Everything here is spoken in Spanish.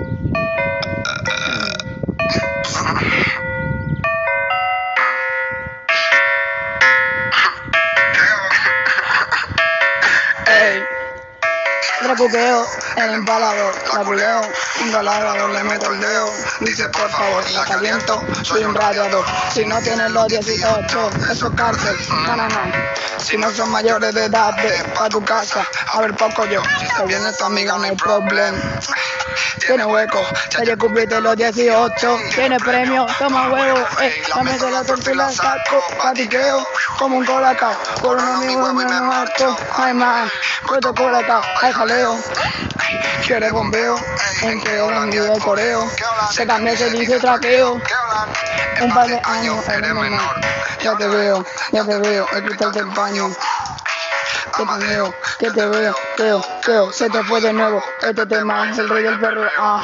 Música Recuqueo, el empalador, la culeo, un galágaro le meto el dedo, dice por favor, la caliento, soy un radiador, si no tienes los 18, eso es cárcel, no, no, no, si no son mayores de edad, ve pa' tu casa, a ver poco yo, si viene tu amiga no hay problema. Tiene hueco, ya ya. cumpliste los 18, tiene premio, toma huevo, eh, dame la tortilla, saco, patiqueo, como un colacao, por un amigo me harto, ay man, puesto colacao, ay jaleo, quiere bombeo, en que mi de coreo, se cambia se dice traqueo, un par de años eres menor, ya te veo, ya te veo, el cristal del baño. Que te veo, que te veo, veo, veo, se te fue de nuevo, este tema es el rey del perro, ah.